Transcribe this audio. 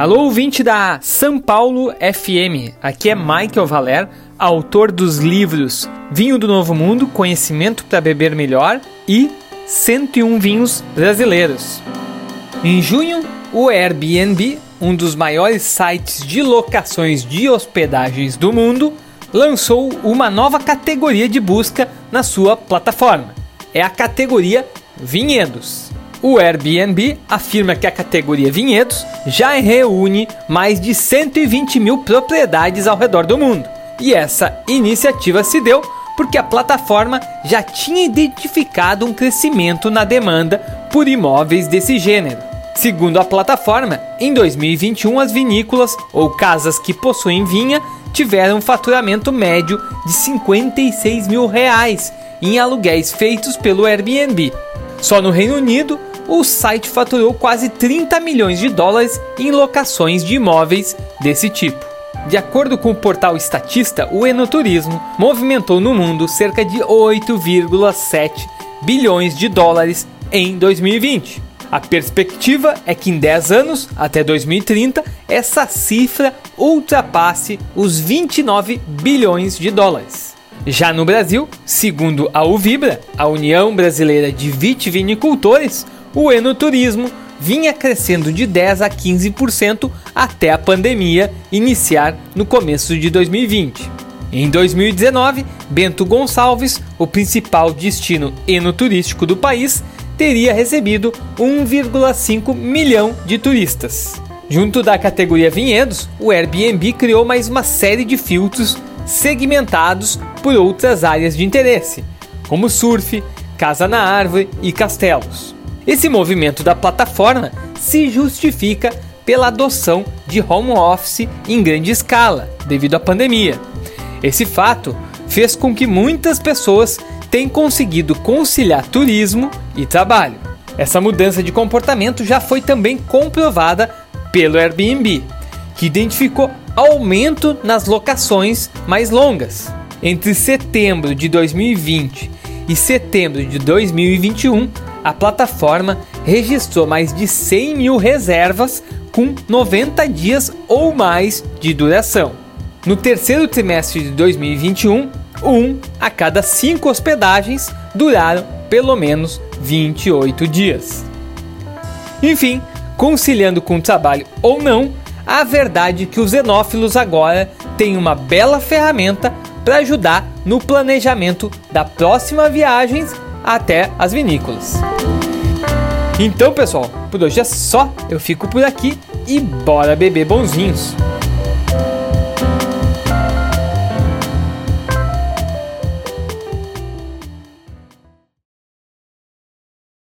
Alô, ouvinte da São Paulo FM. Aqui é Michael Valer, autor dos livros Vinho do Novo Mundo, Conhecimento para Beber Melhor e 101 Vinhos Brasileiros. Em junho, o Airbnb, um dos maiores sites de locações de hospedagens do mundo, lançou uma nova categoria de busca na sua plataforma. É a categoria Vinhedos. O Airbnb afirma que a categoria Vinhedos já reúne mais de 120 mil propriedades ao redor do mundo. E essa iniciativa se deu porque a plataforma já tinha identificado um crescimento na demanda por imóveis desse gênero. Segundo a plataforma, em 2021 as vinícolas ou casas que possuem vinha tiveram um faturamento médio de 56 mil reais em aluguéis feitos pelo Airbnb. Só no Reino Unido, o site faturou quase 30 milhões de dólares em locações de imóveis desse tipo. De acordo com o portal Estatista, o enoturismo movimentou no mundo cerca de 8,7 bilhões de dólares em 2020. A perspectiva é que em 10 anos, até 2030, essa cifra ultrapasse os 29 bilhões de dólares. Já no Brasil, segundo a Uvibra, a União Brasileira de Vitivinicultores, o enoturismo vinha crescendo de 10 a 15% até a pandemia iniciar no começo de 2020. Em 2019, Bento Gonçalves, o principal destino enoturístico do país, teria recebido 1,5 milhão de turistas. Junto da categoria vinhedos, o Airbnb criou mais uma série de filtros segmentados por outras áreas de interesse, como surf, casa na árvore e castelos. Esse movimento da plataforma se justifica pela adoção de home office em grande escala, devido à pandemia. Esse fato fez com que muitas pessoas tenham conseguido conciliar turismo e trabalho. Essa mudança de comportamento já foi também comprovada pelo Airbnb, que identificou aumento nas locações mais longas. Entre setembro de 2020 e setembro de 2021, a plataforma registrou mais de 100 mil reservas com 90 dias ou mais de duração. No terceiro trimestre de 2021, um a cada cinco hospedagens duraram pelo menos 28 dias. Enfim, conciliando com o trabalho ou não, a verdade é que os xenófilos agora têm uma bela ferramenta para ajudar no planejamento da próxima viagem até as vinícolas. Então, pessoal, por hoje é só. Eu fico por aqui e bora beber bonzinhos.